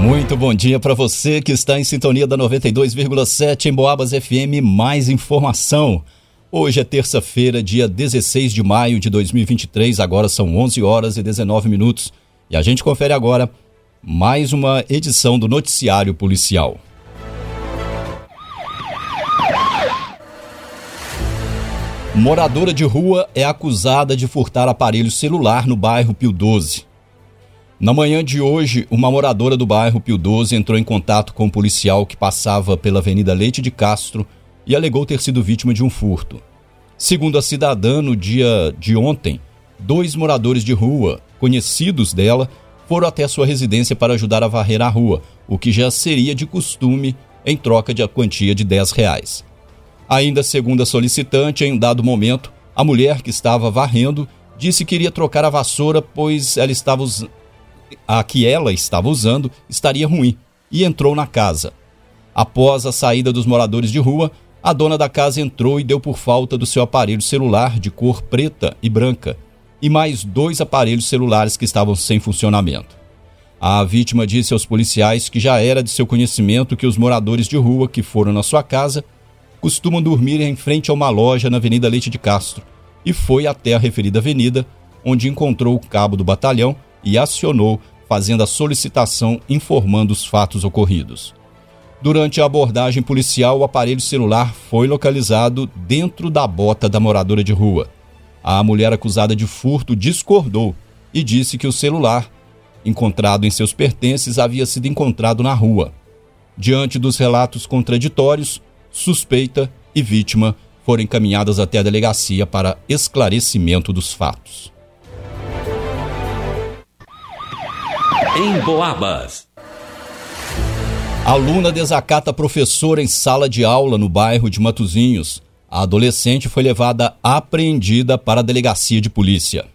Muito bom dia para você que está em sintonia da 92,7 em Boabas FM. Mais informação. Hoje é terça-feira, dia 16 de maio de 2023. Agora são 11 horas e 19 minutos. E a gente confere agora mais uma edição do Noticiário Policial. Moradora de rua é acusada de furtar aparelho celular no bairro Pio 12. Na manhã de hoje, uma moradora do bairro Pio 12 entrou em contato com um policial que passava pela Avenida Leite de Castro e alegou ter sido vítima de um furto. Segundo a cidadã, no dia de ontem, dois moradores de rua, conhecidos dela, foram até sua residência para ajudar a varrer a rua, o que já seria de costume em troca de a quantia de 10 reais. Ainda segundo a solicitante, em um dado momento, a mulher que estava varrendo disse que iria trocar a vassoura, pois ela estava a que ela estava usando estaria ruim e entrou na casa. Após a saída dos moradores de rua, a dona da casa entrou e deu por falta do seu aparelho celular de cor preta e branca e mais dois aparelhos celulares que estavam sem funcionamento. A vítima disse aos policiais que já era de seu conhecimento que os moradores de rua que foram na sua casa costumam dormir em frente a uma loja na Avenida Leite de Castro e foi até a referida avenida, onde encontrou o cabo do batalhão e acionou, fazendo a solicitação informando os fatos ocorridos. Durante a abordagem policial, o aparelho celular foi localizado dentro da bota da moradora de rua. A mulher acusada de furto discordou e disse que o celular, encontrado em seus pertences, havia sido encontrado na rua. Diante dos relatos contraditórios, suspeita e vítima foram encaminhadas até a delegacia para esclarecimento dos fatos. Em Boabas. Aluna desacata professora em sala de aula no bairro de Matozinhos. A adolescente foi levada apreendida para a delegacia de polícia.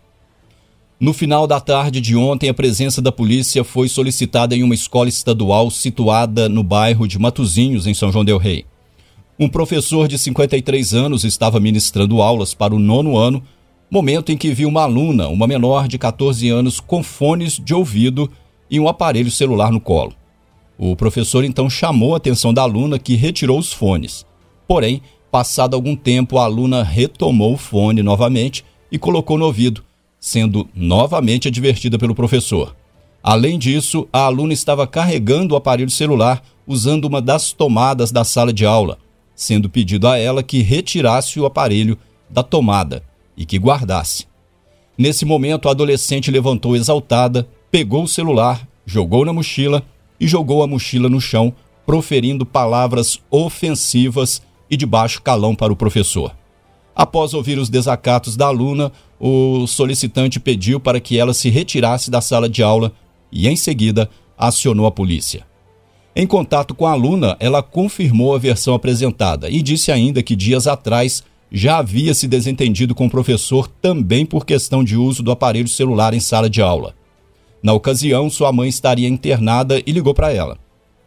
No final da tarde de ontem, a presença da polícia foi solicitada em uma escola estadual situada no bairro de Matozinhos, em São João Del Rei. Um professor de 53 anos estava ministrando aulas para o nono ano, momento em que viu uma aluna, uma menor de 14 anos, com fones de ouvido e um aparelho celular no colo. O professor então chamou a atenção da aluna que retirou os fones. Porém, passado algum tempo, a aluna retomou o fone novamente e colocou no ouvido, sendo novamente advertida pelo professor. Além disso, a aluna estava carregando o aparelho celular usando uma das tomadas da sala de aula, sendo pedido a ela que retirasse o aparelho da tomada e que guardasse. Nesse momento, a adolescente levantou exaltada, pegou o celular, jogou na mochila e jogou a mochila no chão, proferindo palavras ofensivas e de baixo calão para o professor. Após ouvir os desacatos da aluna, o solicitante pediu para que ela se retirasse da sala de aula e, em seguida, acionou a polícia. Em contato com a aluna, ela confirmou a versão apresentada e disse ainda que dias atrás já havia se desentendido com o professor também por questão de uso do aparelho celular em sala de aula. Na ocasião, sua mãe estaria internada e ligou para ela.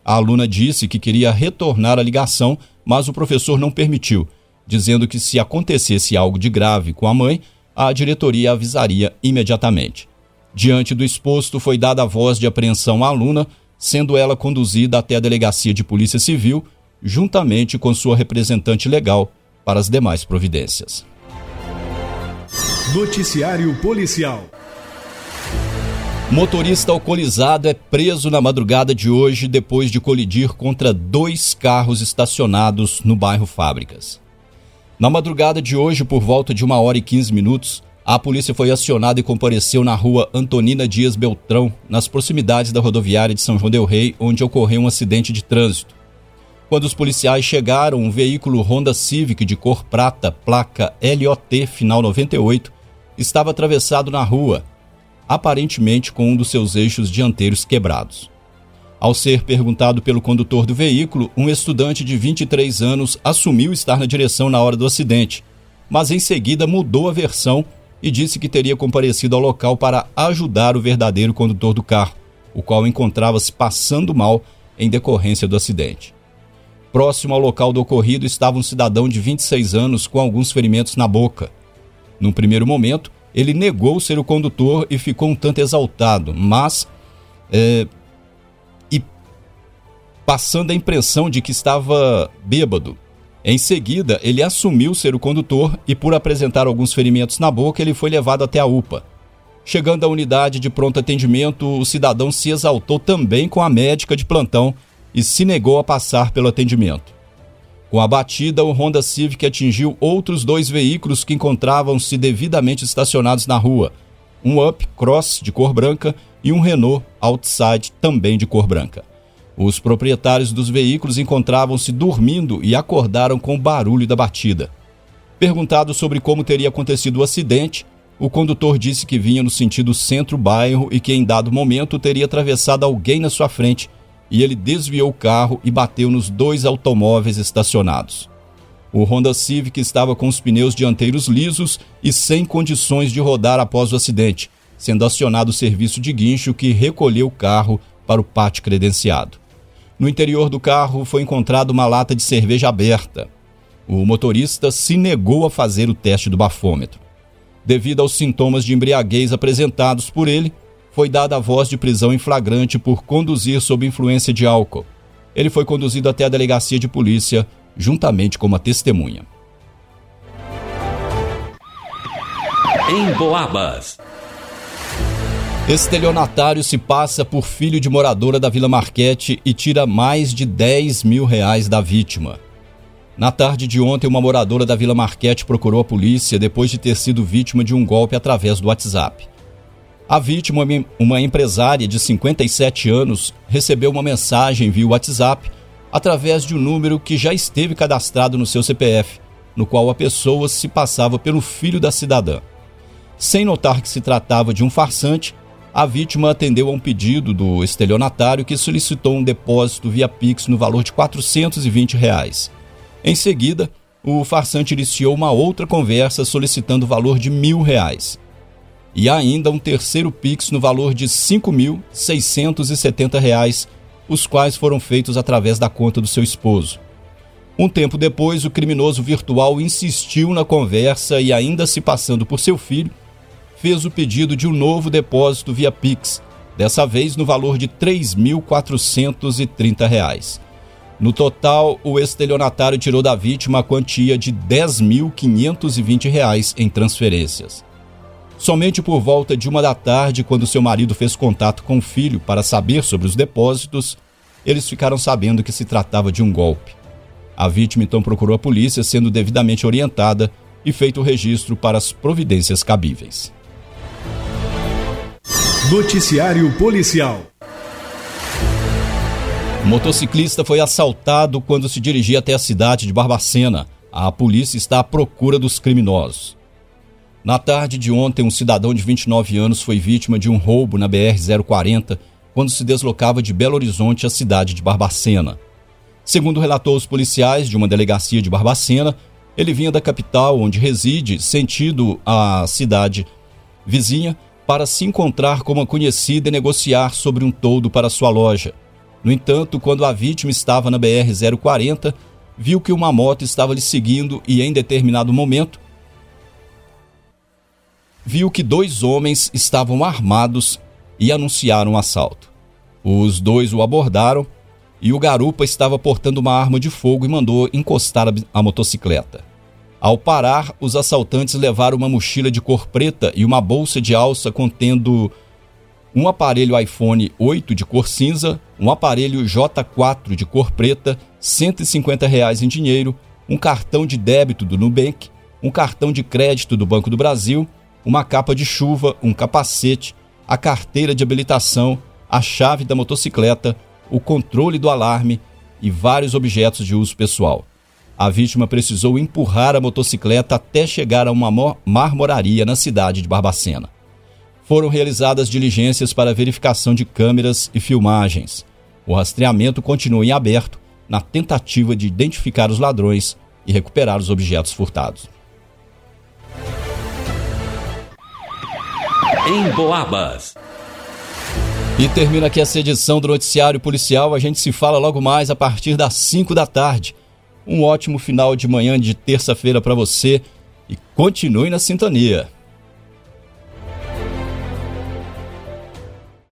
A aluna disse que queria retornar a ligação, mas o professor não permitiu, dizendo que se acontecesse algo de grave com a mãe, a diretoria avisaria imediatamente. Diante do exposto, foi dada a voz de apreensão à aluna, sendo ela conduzida até a delegacia de Polícia Civil, juntamente com sua representante legal, para as demais providências. Noticiário Policial Motorista alcoolizado é preso na madrugada de hoje depois de colidir contra dois carros estacionados no bairro Fábricas. Na madrugada de hoje, por volta de uma hora e 15 minutos, a polícia foi acionada e compareceu na rua Antonina Dias Beltrão, nas proximidades da rodoviária de São João Del Rei, onde ocorreu um acidente de trânsito. Quando os policiais chegaram, um veículo Honda Civic de cor prata, placa LOT final 98, estava atravessado na rua aparentemente com um dos seus eixos dianteiros quebrados. Ao ser perguntado pelo condutor do veículo, um estudante de 23 anos assumiu estar na direção na hora do acidente, mas em seguida mudou a versão e disse que teria comparecido ao local para ajudar o verdadeiro condutor do carro, o qual encontrava-se passando mal em decorrência do acidente. Próximo ao local do ocorrido estava um cidadão de 26 anos com alguns ferimentos na boca. Num primeiro momento, ele negou ser o condutor e ficou um tanto exaltado, mas. É, e passando a impressão de que estava bêbado. Em seguida, ele assumiu ser o condutor e, por apresentar alguns ferimentos na boca, ele foi levado até a UPA. Chegando à unidade de pronto atendimento, o cidadão se exaltou também com a médica de plantão e se negou a passar pelo atendimento. Com a batida, o Honda Civic atingiu outros dois veículos que encontravam-se devidamente estacionados na rua: um Up Cross de cor branca e um Renault Outside também de cor branca. Os proprietários dos veículos encontravam-se dormindo e acordaram com o barulho da batida. Perguntado sobre como teria acontecido o acidente, o condutor disse que vinha no sentido centro-bairro e que em dado momento teria atravessado alguém na sua frente e ele desviou o carro e bateu nos dois automóveis estacionados. O Honda Civic estava com os pneus dianteiros lisos e sem condições de rodar após o acidente, sendo acionado o serviço de guincho que recolheu o carro para o pátio credenciado. No interior do carro foi encontrada uma lata de cerveja aberta. O motorista se negou a fazer o teste do bafômetro. Devido aos sintomas de embriaguez apresentados por ele, foi dada a voz de prisão em flagrante por conduzir sob influência de álcool. Ele foi conduzido até a delegacia de polícia, juntamente com uma testemunha. Em Boabas. Estelionatário se passa por filho de moradora da Vila Marquete e tira mais de 10 mil reais da vítima. Na tarde de ontem, uma moradora da Vila Marquete procurou a polícia depois de ter sido vítima de um golpe através do WhatsApp. A vítima, uma empresária de 57 anos, recebeu uma mensagem via WhatsApp através de um número que já esteve cadastrado no seu CPF, no qual a pessoa se passava pelo filho da cidadã. Sem notar que se tratava de um farsante, a vítima atendeu a um pedido do estelionatário que solicitou um depósito via Pix no valor de 420 reais. Em seguida, o farsante iniciou uma outra conversa solicitando o valor de mil reais. E ainda um terceiro Pix no valor de 5.670 reais, os quais foram feitos através da conta do seu esposo. Um tempo depois, o criminoso virtual insistiu na conversa e, ainda se passando por seu filho, fez o pedido de um novo depósito via Pix, dessa vez no valor de R$ 3.430. No total, o estelionatário tirou da vítima a quantia de R$ 10.520 em transferências. Somente por volta de uma da tarde, quando seu marido fez contato com o filho para saber sobre os depósitos, eles ficaram sabendo que se tratava de um golpe. A vítima então procurou a polícia, sendo devidamente orientada e feito o registro para as providências cabíveis. Noticiário Policial. O motociclista foi assaltado quando se dirigia até a cidade de Barbacena. A polícia está à procura dos criminosos. Na tarde de ontem, um cidadão de 29 anos foi vítima de um roubo na BR-040 quando se deslocava de Belo Horizonte à cidade de Barbacena. Segundo relatou os policiais de uma delegacia de Barbacena, ele vinha da capital, onde reside, sentido a cidade vizinha, para se encontrar com uma conhecida e negociar sobre um toldo para sua loja. No entanto, quando a vítima estava na BR-040, viu que uma moto estava lhe seguindo e, em determinado momento, viu que dois homens estavam armados e anunciaram um assalto. Os dois o abordaram e o garupa estava portando uma arma de fogo e mandou encostar a motocicleta. Ao parar, os assaltantes levaram uma mochila de cor preta e uma bolsa de alça contendo um aparelho iPhone 8 de cor cinza, um aparelho J4 de cor preta, 150 reais em dinheiro, um cartão de débito do Nubank, um cartão de crédito do Banco do Brasil, uma capa de chuva, um capacete, a carteira de habilitação, a chave da motocicleta, o controle do alarme e vários objetos de uso pessoal a vítima precisou empurrar a motocicleta até chegar a uma marmoraria na cidade de Barbacena. Foram realizadas diligências para verificação de câmeras e filmagens. O rastreamento continua em aberto na tentativa de identificar os ladrões e recuperar os objetos furtados. Em Boabas. E termina aqui essa edição do Noticiário Policial. A gente se fala logo mais a partir das 5 da tarde. Um ótimo final de manhã de terça-feira para você e continue na sintonia.